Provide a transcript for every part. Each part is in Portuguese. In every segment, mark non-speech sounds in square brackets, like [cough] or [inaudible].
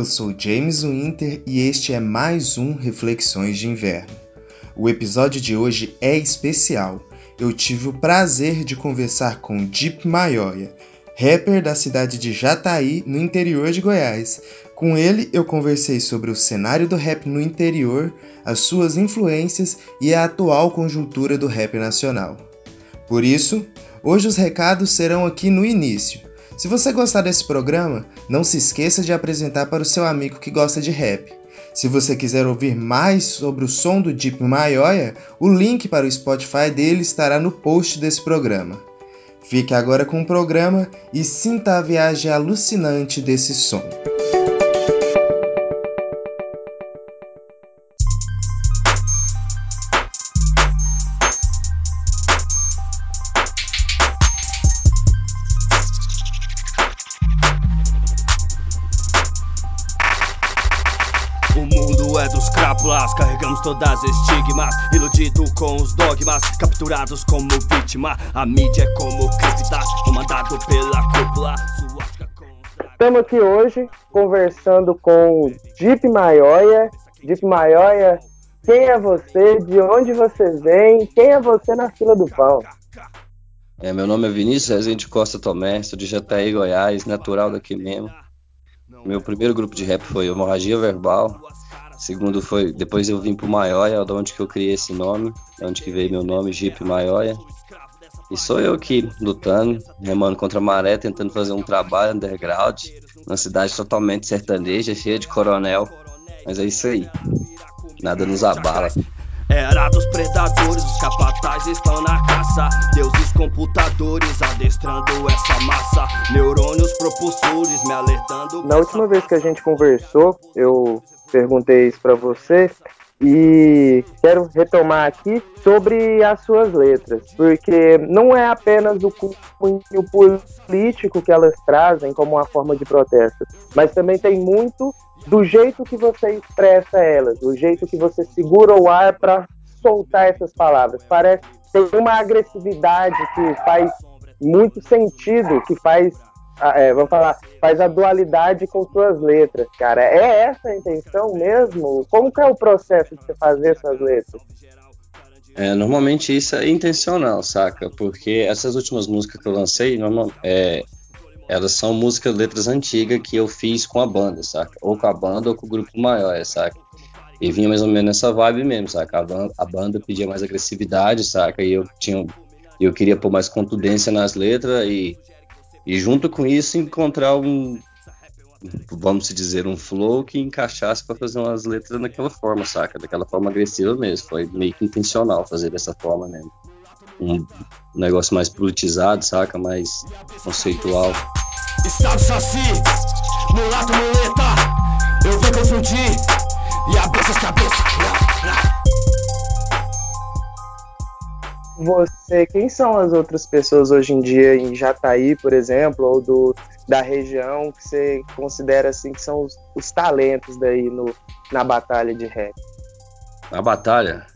Eu sou James Winter e este é mais um Reflexões de Inverno. O episódio de hoje é especial. Eu tive o prazer de conversar com Deep Maioia, rapper da cidade de Jataí, no interior de Goiás. Com ele, eu conversei sobre o cenário do rap no interior, as suas influências e a atual conjuntura do rap nacional. Por isso, hoje os recados serão aqui no início. Se você gostar desse programa, não se esqueça de apresentar para o seu amigo que gosta de rap. Se você quiser ouvir mais sobre o som do Deep Maioia, o link para o Spotify dele estará no post desse programa. Fique agora com o programa e sinta a viagem alucinante desse som. Dos crápulas, carregamos todas as estigmas Iludido com os dogmas, capturados como vítima A mídia é como criptas, comandado pela cúpula os. Estamos aqui hoje conversando com Deep Maioia. Deep Maioia, quem é você? De onde você vem? Quem é você na fila do pão? É, meu nome é Vinícius Rezende Costa Tomé, sou de Jataí, Goiás, natural daqui mesmo. Meu primeiro grupo de rap foi Hemorragia Verbal. Segundo foi, depois eu vim pro Maioia, de onde que eu criei esse nome, de onde que veio meu nome, Jeep Maioia. E sou eu aqui lutando, remando contra a maré, tentando fazer um trabalho underground, numa cidade totalmente sertaneja, cheia de coronel. Mas é isso aí. Nada nos abala. Era dos predadores, os capatazes estão na caça Deuses computadores adestrando essa massa Neurônios propulsores me alertando Na última vez que a gente conversou, eu perguntei isso para você e quero retomar aqui sobre as suas letras, porque não é apenas o cunho político que elas trazem como uma forma de protesto, mas também tem muito do jeito que você expressa elas, do jeito que você segura o ar para soltar essas palavras. Parece tem uma agressividade que faz muito sentido, que faz, é, vamos falar, faz a dualidade com suas letras, cara. É essa a intenção mesmo? Como que é o processo de você fazer suas letras? É, normalmente isso é intencional, saca? Porque essas últimas músicas que eu lancei, normal, é, elas são músicas, letras antigas que eu fiz com a banda, saca? Ou com a banda ou com o grupo maior, saca? E vinha mais ou menos nessa vibe mesmo, saca? A banda, a banda pedia mais agressividade, saca? E eu tinha, eu queria pôr mais contundência nas letras e, e junto com isso encontrar um, vamos dizer, um flow que encaixasse para fazer umas letras daquela forma, saca? Daquela forma agressiva mesmo. Foi meio que intencional fazer dessa forma mesmo. Um negócio mais politizado, saca? Mais conceitual. Estado saci, mulato muleta Eu vou confundir e abrir suas cabeças Você, quem são as outras pessoas hoje em dia em Jataí, por exemplo, ou do, da região que você considera assim que são os, os talentos daí no, na batalha de rap? Na batalha?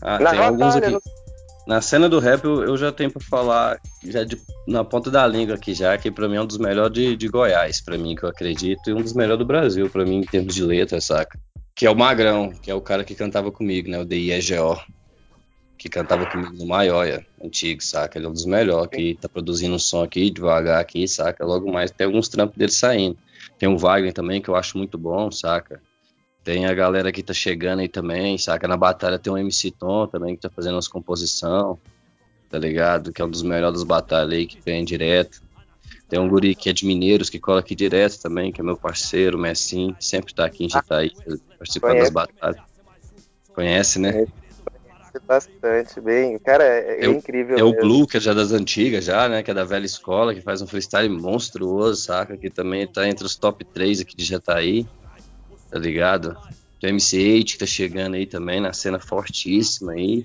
Ah, Na tem alguns batalha, aqui. não- Na cena do rap eu, eu já tenho pra falar já de- na ponta da língua aqui já, que pra mim é um dos melhores de, de Goiás, pra mim, que eu acredito, e um dos melhores do Brasil, pra mim, em termos de letra, saca? Que é o Magrão, que é o cara que cantava comigo, né? O DIEGO. Que cantava comigo no Maioia, antigo, saca? Ele é um dos melhores, que tá produzindo um som aqui, devagar aqui, saca? Logo mais tem alguns trampos dele saindo. Tem o Wagner também, que eu acho muito bom, saca? Tem a galera que tá chegando aí também, saca? Na batalha tem o MC Tom também, que tá fazendo umas composição, tá ligado? Que é um dos melhores das batalhas aí, que vem direto. Tem um guri que é de Mineiros, que cola aqui direto também, que é meu parceiro, o Messim, sempre tá aqui em Jataí, participando Conhece. das batalhas. Conhece, né? Conhece. Bastante bem. Cara, é, é É o- incrível. É o mesmo. Blue, que é já das antigas, já, né? Que é da velha escola, que faz um freestyle monstruoso, saca? Que também tá entre os top 3 aqui de Jataí, tá ligado? Tem o MC8 que tá chegando aí também, na cena fortíssima aí.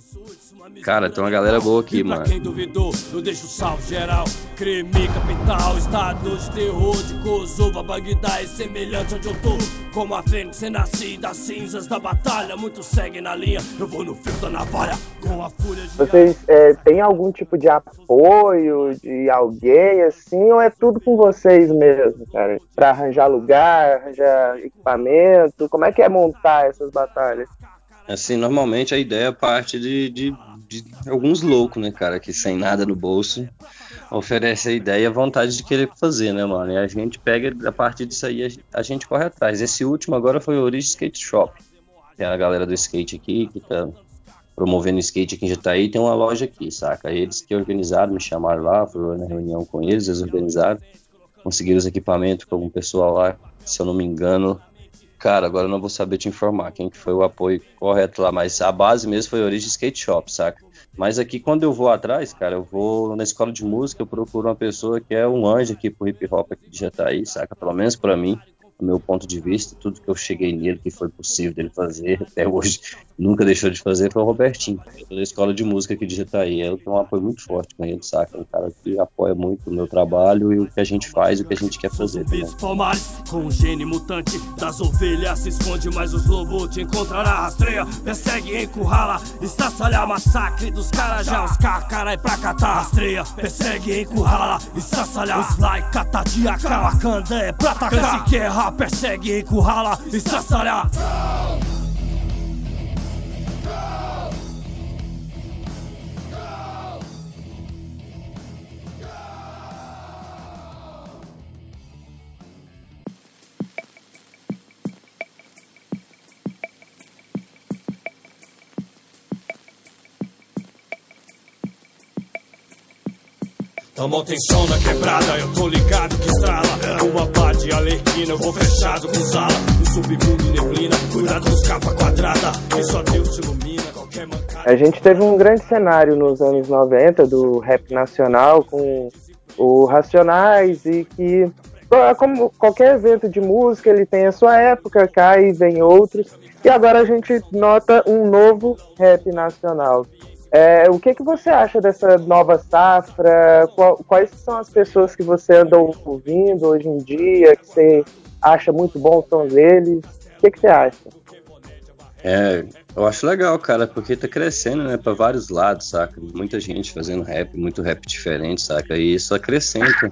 Cara, tem uma galera boa aqui, E mano. quem duvidou, eu deixo salve geral. Crime capital, estado de terror de Kosovo, Bagdá é semelhante onde eu tô. Como a fênix renasci das cinzas da batalha. Muitos seguem na linha, eu vou no fio da navalha. Com a fúria de. Vocês é, têm algum tipo de apoio de alguém assim, ou é tudo com vocês mesmo, cara? Pra arranjar lugar, arranjar equipamento? Como é que é montar essas batalhas? Assim, normalmente a ideia parte de, de, de alguns loucos, né, cara, que sem nada no bolso oferece a ideia e a vontade de querer fazer, né, mano? E a gente pega, a partir disso aí, a gente corre atrás. Esse último agora foi o Origin Skate Shop. Tem a galera do skate aqui que tá promovendo skate aqui em Jataí, tem uma loja aqui, saca? Eles que organizaram, me chamaram lá, fui na reunião com eles, eles organizaram, conseguiram os equipamentos com algum pessoal lá, se eu não me engano, Cara, agora eu não vou saber te informar quem que foi o apoio correto lá, mas a base mesmo foi a Origem Skate Shop, saca? Mas aqui, quando eu vou atrás, cara, eu vou na escola de música, eu procuro uma pessoa que é um anjo aqui pro hip hop aqui de Jataí, saca? Pelo menos para mim, do meu ponto de vista, tudo que eu cheguei nele, que foi possível dele fazer, até hoje nunca deixou de fazer, foi o Robertinho, da escola de música aqui de Jataí. Eu tenho um apoio muito forte com ele, saca? Um cara que apoia muito o meu trabalho e o que a gente faz, o que a gente quer fazer também. Com um gene mutante das ovelhas se esconde, mas os lobos te encontrará, rastreia, persegue, encurrala, massacre dos os pra catar, rastreia, persegue, encurrala, os Wakanda é pra atacar, se guerra, persegue, encurrala, estraçalha. Tamo atenção na quebrada, eu tô ligado que estrala. Uma pá de alerquina, eu vou fechado com sala. No submundo e neblina, cuidado com os capa quadrada. Que só Deus ilumina qualquer mancada. A gente teve um grande cenário nos anos 90 do rap nacional com o Racionais e que como qualquer evento de música, ele tem a sua época, cai e vem outros. E agora a gente nota um novo rap nacional. É, o que, que você acha dessa nova safra? Qual, quais são as pessoas que você anda ouvindo hoje em dia, que você acha muito bom o som deles? O que, que você acha? É, eu acho legal, cara, porque tá crescendo, né, para vários lados, saca? Muita gente fazendo rap, muito rap diferente, saca? E isso acrescenta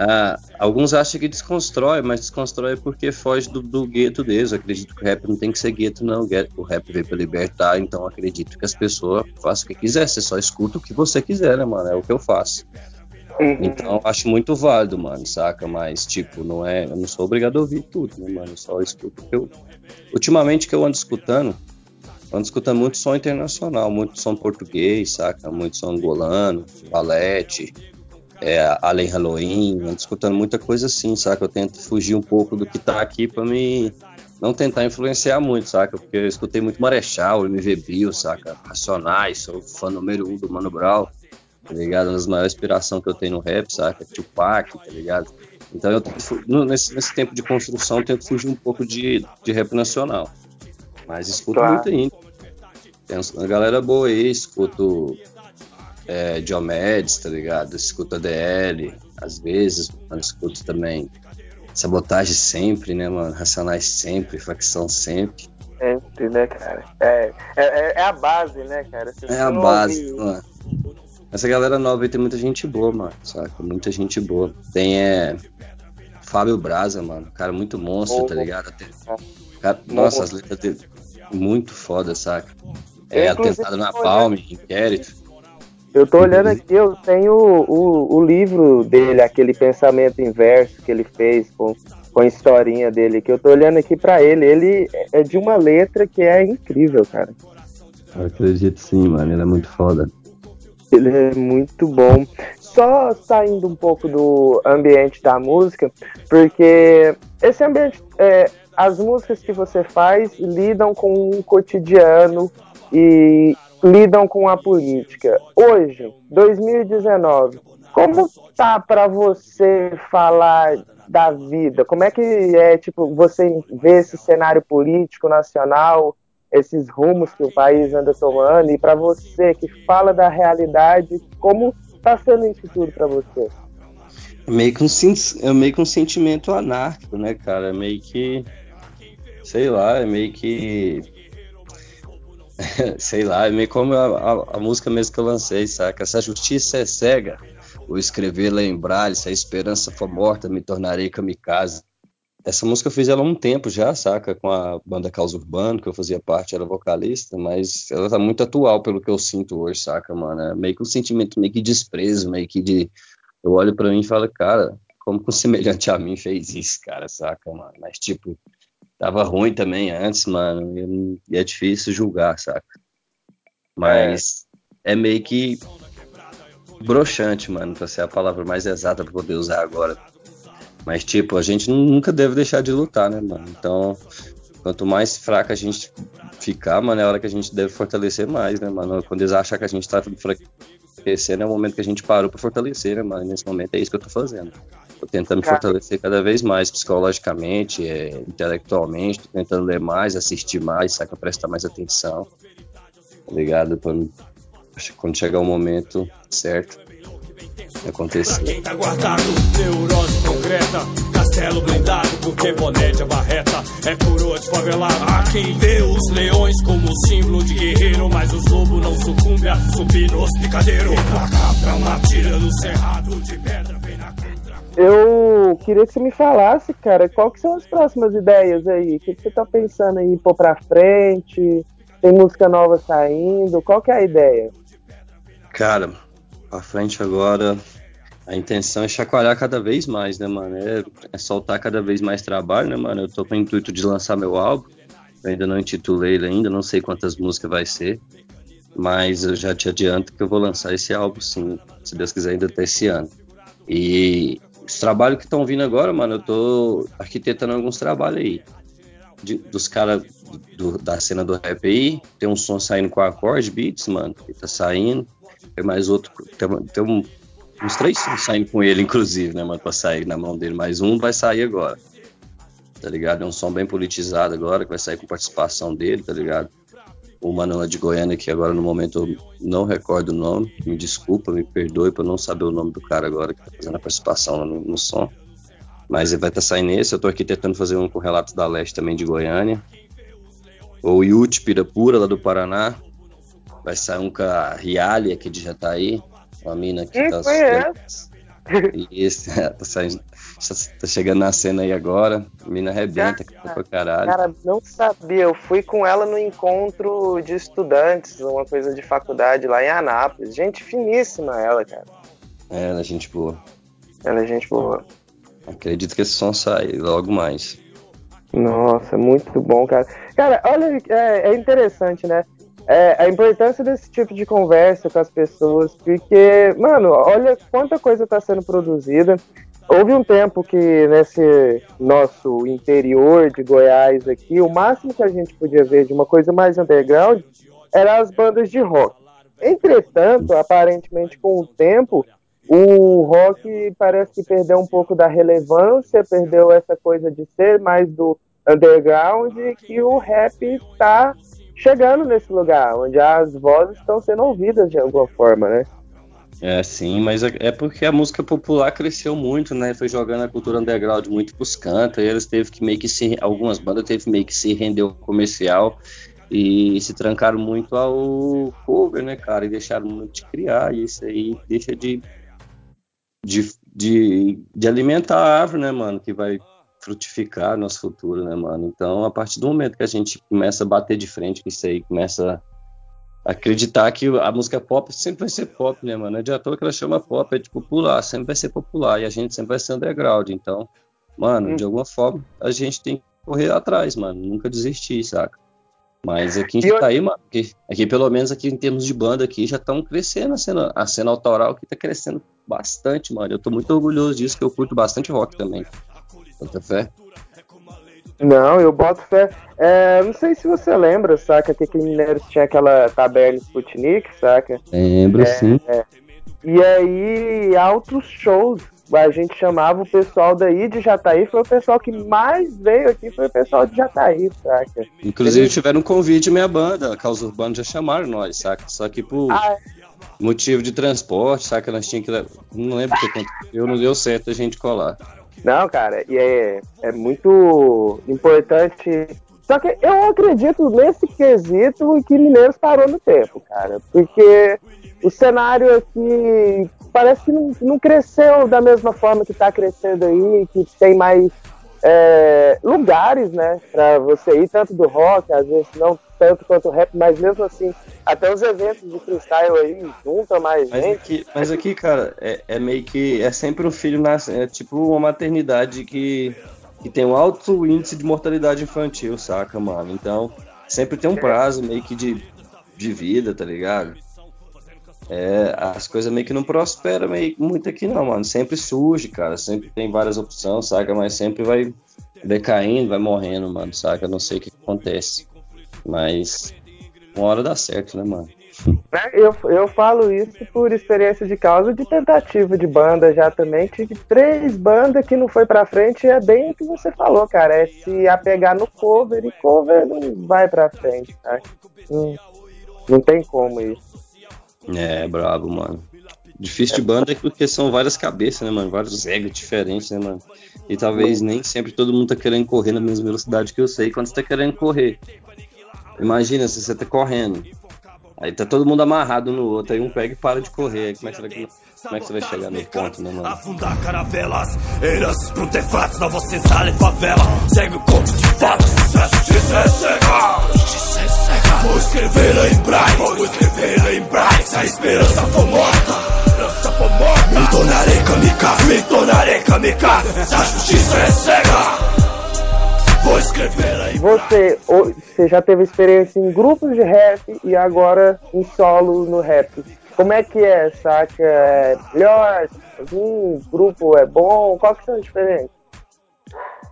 ah, alguns acham que desconstrói, mas desconstrói porque foge do, do gueto deles. Eu acredito que o rap não tem que ser gueto, não. O rap veio para libertar, então acredito que as pessoas façam o que quiser. Você só escuta o que você quiser, né, mano? É o que eu faço. Uhum. Então acho muito válido, mano, saca? Mas, tipo, não é. Eu não sou obrigado a ouvir tudo, né, mano? Eu só escuto o que eu. Ultimamente que eu ando escutando, ando escutando muito som internacional, muito som português, saca? Muito som angolano, valete, é, Além Halloween, ando escutando muita coisa assim, saca? Eu tento fugir um pouco do que tá aqui pra me não tentar influenciar muito, saca? Porque eu escutei muito Marechal, MV Bill, saca? Racionais, sou fã número um do Mano Brown, tá ligado? Uma das maiores inspirações que eu tenho no rap, saca? Tupac, tá ligado? Então eu tento, nesse, nesse tempo de construção eu tento fugir um pouco de, de rap nacional. Mas escuto claro. muito ainda. Tem uma galera boa aí, escuto é, Diomedes, tá ligado? Escuta DL, às vezes, mano, escuto também Sabotagem sempre, né, mano? Racionais sempre, facção sempre. Sempre, né, cara? É, é, é a base, né, cara? Você é a base, ouvir... mano. Essa galera nova aí tem muita gente boa, mano, saca? Muita gente boa. Tem, é... Fábio Braza, mano, cara muito monstro, tá ligado? Até... Cara, nossa, as letras dele muito foda, saca? É, atentado na palma, inquérito. Eu tô olhando aqui, eu tenho o, o, livro dele, aquele pensamento inverso que ele fez com, com a historinha dele, que eu tô olhando aqui para ele. Ele é de uma letra que é incrível, cara. Eu acredito sim, mano. Ele é muito foda. Ele é muito bom. Só saindo um pouco do ambiente da música, porque esse ambiente, é, as músicas que você faz lidam com o cotidiano e, lidam com a política. Hoje, 2019, como tá para você falar da vida? Como é que é, tipo, você vê esse cenário político nacional, esses rumos que o país anda tomando e para você que fala da realidade, como tá sendo isso tudo para você? Meio que um, é meio que um sentimento anárquico, né, cara? Meio que sei lá, é meio que. [laughs] sei lá, é meio como a, a, a, música mesmo que eu lancei, saca? Se a justiça é cega, o escrever lembrar, se a esperança for morta, me tornarei kamikaze. Essa música eu fiz ela há um tempo já, saca? Com a banda Caos Urbano, que eu fazia parte, era vocalista, mas ela tá muito atual pelo que eu sinto hoje, saca, mano? É meio que um sentimento meio que de desprezo, meio que de. Eu olho para mim e falo, cara, como que um semelhante a mim fez isso, cara, saca, mano? Mas, tipo, tava ruim também antes, mano, e é difícil julgar, saca? Mas é, é meio que broxante, mano, pra ser a palavra mais exata pra poder usar agora. Mas, tipo, a gente nunca deve deixar de lutar, né, mano? Então, quanto mais fraca a gente ficar, mano, é a hora que a gente deve fortalecer mais, né, mano? Quando eles acham que a gente tá enfraquecendo, é o momento que a gente parou pra fortalecer, né, mano? E nesse momento é isso que eu tô fazendo. Tô tentando me fortalecer cada vez mais psicologicamente, é, intelectualmente, tô tentando ler mais, assistir mais, saca? Prestar mais atenção. Tá ligado? Pra, quando chegar o momento certo, acontecer. Quem tá guardado, neurose concreta, castelo blindado, porque boné de barreta é coroa de favelado. Há quem vê os leões como símbolo de guerreiro, mas os lobos não sucumbe a subir nos picadeiros. Pra uma tira no cerrado de pedra, eu queria que você me falasse, cara, qual que são as próximas ideias aí? O que, você tá pensando em pôr pra frente? Tem música nova saindo? Qual que é a ideia? Cara, pra frente agora, a intenção é chacoalhar cada vez mais, né, mano? É, é, soltar cada vez mais trabalho, né, mano? Eu tô com o intuito de lançar meu álbum. Eu ainda não intitulei ele ainda, não sei quantas músicas vai ser. Mas eu já te adianto que eu vou lançar esse álbum sim, se Deus quiser, ainda até esse ano. E os trabalhos que estão vindo agora, mano, eu tô arquitetando alguns trabalhos aí. De, dos caras da cena do rap aí. Tem um som saindo com acorde, beats, mano, que tá saindo. Tem mais outro. Tem, tem um, uns três sons saindo com ele, inclusive, né, mano, pra sair na mão dele. Mais um vai sair agora. Tá ligado? É um som bem politizado agora, que vai sair com participação dele, tá ligado? O Manola de Goiânia, que agora no momento eu não recordo o nome, me desculpa, me perdoe por não saber o nome do cara agora que tá fazendo a participação no, no som. Mas ele vai estar tá saindo esse, eu tô aqui tentando fazer um com relatos da Leste também de Goiânia. O Yuti Pirapura, lá do Paraná. Vai sair um com a Riali aqui de Jataí, uma mina que tá. Conheço. Isso, [laughs] tá, saindo, tá chegando na cena aí agora. A mina arrebenta, cara, pra caralho. Cara, não sabia. Eu fui com ela no encontro de estudantes, uma coisa de faculdade lá em Anápolis. Gente finíssima ela, cara. É, ela é gente boa. Ela é gente boa. Acredito que esse som sai logo mais. Nossa, muito bom, cara. Cara, olha, é, é interessante, né? É, a importância desse tipo de conversa com as pessoas, porque, mano, olha quanta coisa está sendo produzida. Houve um tempo que nesse nosso interior de Goiás aqui, o máximo que a gente podia ver de uma coisa mais underground eram as bandas de rock. Entretanto, aparentemente com o tempo, o rock parece que perdeu um pouco da relevância, perdeu essa coisa de ser mais do underground e que o rap está chegando nesse lugar, onde as vozes estão sendo ouvidas de alguma forma, né? É, sim, mas é, é porque a música popular cresceu muito, né? Foi jogando a cultura underground muito pros cantos, e eles teve que meio que se. Algumas bandas teve meio que se render ao comercial e se trancaram muito ao cover, né, cara? E deixaram muito de criar, e isso aí deixa de, de, de, de alimentar a árvore, né, mano? Que vai frutificar nosso futuro, né, mano? Então, a partir do momento que a gente começa a bater de frente com isso aí, começa a acreditar que a música pop sempre vai ser pop, né, mano? Não é de ator que ela chama pop, é de popular, sempre vai ser popular e a gente sempre vai ser underground. Então, mano, hum. de alguma forma, a gente tem que correr atrás, mano, nunca desistir, saca? Mas aqui a gente tá aí, mano, aqui, aqui, pelo menos aqui em termos de banda aqui já estão crescendo a cena, a cena autoral que tá crescendo bastante, mano. Eu tô muito orgulhoso disso, que eu curto bastante rock também. Bota fé? Não, eu boto fé. É, não sei se você lembra, saca, que aqui em Mineiros tinha aquela taberna Sputnik, saca? Lembro, é, sim. É, e aí, altos shows. A gente chamava o pessoal daí de Jataí, foi o pessoal que mais veio aqui, foi o pessoal de Jataí, saca? Inclusive Eles... tiveram um convite minha banda, a Causa Urbana já chamaram nós, saca? Só que por ah, é? motivo de transporte, saca? Nós tínhamos que. Não lembro o que aconteceu, não deu certo a gente colar. Não, cara, e é, é muito importante Só que eu acredito nesse quesito que Mineiros parou no tempo, cara. Porque o cenário aqui parece que não, não cresceu da mesma forma que está crescendo aí, que tem mais é, lugares, né, para você ir, tanto do rock, às vezes não tanto quanto o rap, mas mesmo assim, até os eventos de freestyle aí juntam mais mas gente. Aqui, mas aqui, cara, é, é, meio que. É sempre um filho nasce. É tipo uma maternidade que que tem um alto índice de mortalidade infantil, saca, mano? Então, sempre tem um prazo meio que de, de vida, tá ligado? É, as coisas meio que não prosperam meio, muito aqui não, mano. Sempre surge, cara. Sempre tem várias opções, saca? Mas sempre vai decaindo, vai morrendo, mano, saca? Não sei o que acontece. Mas uma hora dá certo, né, mano? É, eu, eu falo isso por experiência de causa de tentativa de banda já também. Tive três bandas que não foi pra frente é bem o que você falou, cara. É se apegar no cover e cover não vai pra frente, tá? Não, não tem como isso. É, brabo, mano. Difícil de banda é porque são várias cabeças, né, mano? Vários egos diferentes, né, mano? E talvez nem sempre todo mundo tá querendo correr na mesma velocidade que eu sei quando você tá querendo correr. Imagina se você tá correndo Aí tá todo mundo amarrado no outro, aí um pega e para de correr. Como é que você vai, como é que você vai chegar no ponto, né, mano? Afundar caravelas, heranças pro tefatos, nova senzala e favela. Segue o corpo de fato, justiça é cega. Justiça é cega. Vou escrever em braille, vou escrever em braille. Se a esperança for morta, esperança for morta. Me tornarei kamikaze, me tornarei kamikaze. Se a justiça é cega. Você, você já teve experiência em grupos de rap e agora em solo no rap. Como é que é, saca? É melhor? Um grupo é bom? Qual que são as diferenças?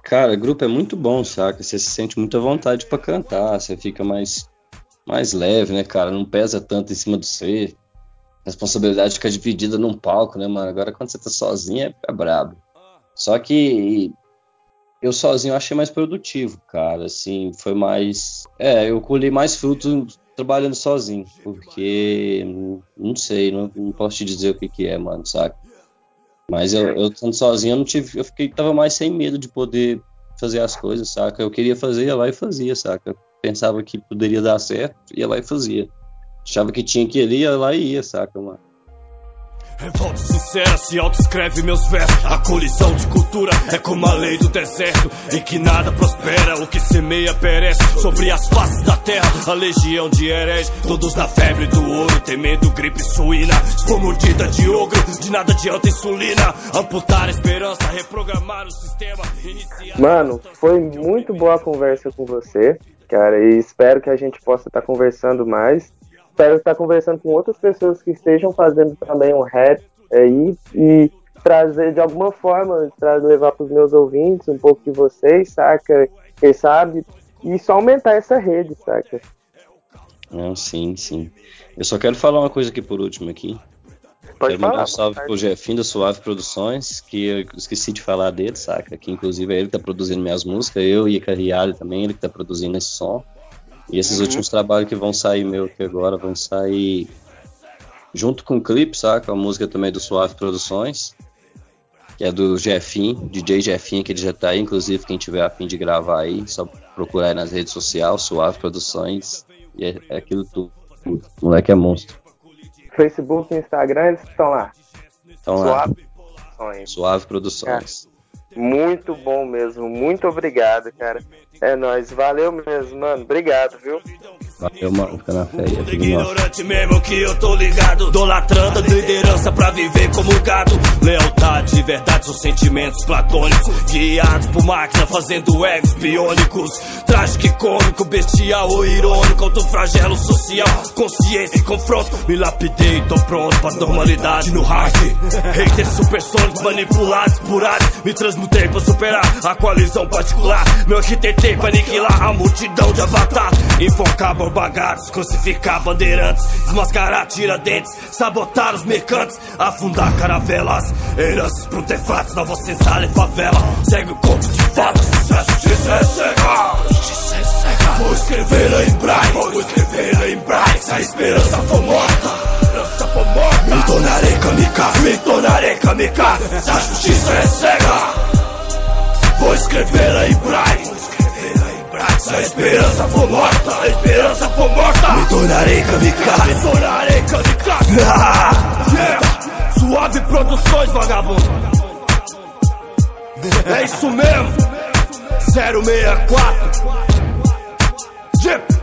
Cara, grupo é muito bom, saca? Você se sente muita vontade para cantar, você fica mais, mais leve, né, cara? Não pesa tanto em cima do você. A responsabilidade fica dividida num palco, né, mano? Agora quando você tá sozinho é, é brabo. Só que eu sozinho achei mais produtivo, cara. Assim, foi mais. É, eu colhi mais frutos trabalhando sozinho, porque não sei, não, não, posso te dizer o que, que é, mano, saca? Mas eu, eu estando sozinho, eu não tive. Eu fiquei, tava mais sem medo de poder fazer as coisas, saca? Eu queria fazer, ia lá e fazia, saca? Eu pensava que poderia dar certo, ia lá e fazia. Achava que tinha que ir ia lá e ia, saca, mano? Revolta sincera se autoescreve meus versos. A colisão de cultura é como a lei do deserto, em que nada prospera, o que semeia perece. Sobre as faces da terra, a legião de hereges, todos na febre do ouro, temendo gripe suína. Por mordida de ogro, de nada adianta insulina. Amputar a esperança, reprogramar o sistema. Iniciar... Mano, foi muito boa a conversa com você, cara, e espero que a gente possa estar conversando mais espero estar conversando com outras pessoas que estejam fazendo também um rap aí e trazer de alguma forma, trazer, levar para os meus ouvintes um pouco de vocês, saca? Quem sabe? E só aumentar essa rede, saca? Não, sim, sim. Eu só quero falar uma coisa aqui por último aqui. Pode quero falar, mandar um salve pro Jefinho da Suave Produções, que eu esqueci de falar dele, saca? Que inclusive é ele que tá produzindo minhas músicas, eu e a Carriale também, ele que tá produzindo esse som. E esses uhum. últimos trabalhos que vão sair meu aqui agora vão sair junto com o clipe, saca? A música também do Suave Produções, que é do Jefim, DJ Jefim, que ele já tá aí, inclusive quem tiver a fim de gravar aí, só procurar aí nas redes sociais, Suave Produções, e é, é aquilo tudo. O moleque é monstro. Facebook e Instagram, eles estão lá. Estão lá. Produções. Suave Produções. É. Muito bom mesmo, muito obrigado, cara. É nóis, valeu mesmo, mano. Obrigado, viu? Valeu, mano. Fica na fé aí. É ignorante mesmo que eu tô ligado. Idolatrando a liderança pra viver como gado. Lealdade e verdade são sentimentos platônicos. Guiados por máquina fazendo egos biônicos. Trágico e cômico, bestial ou irônico. Autoflagelo social, consciência e confronto. Me lapidei, tô pronto pra normalidade no hard. Haters supersônicos manipulados por ares. Me transmutei pra superar a coalizão particular. Meu arquiteto pra aniquilar a multidão de avatar. Enfocar bagados, crucificar bandeirantes, desmascarar tiradentes, sabotar os mercantes, afundar caravelas, heranças pro tefatos, nova senzala e favela. Segue o corpo de fatos, a justiça é cega. Justiça é cega. Vou escrever em braille, vou escrever em braille. Se a esperança for morta, esperança for morta. Me tornarei kamikaze, me tornarei kamikaze. Se a justiça é cega. Vou escrever em braille. Se a esperança for morta, a esperança for morta, me tornarei kamikaze, me tornarei kamikaze. yeah. Suave produções, vagabundo. É isso mesmo. 064. Jeep.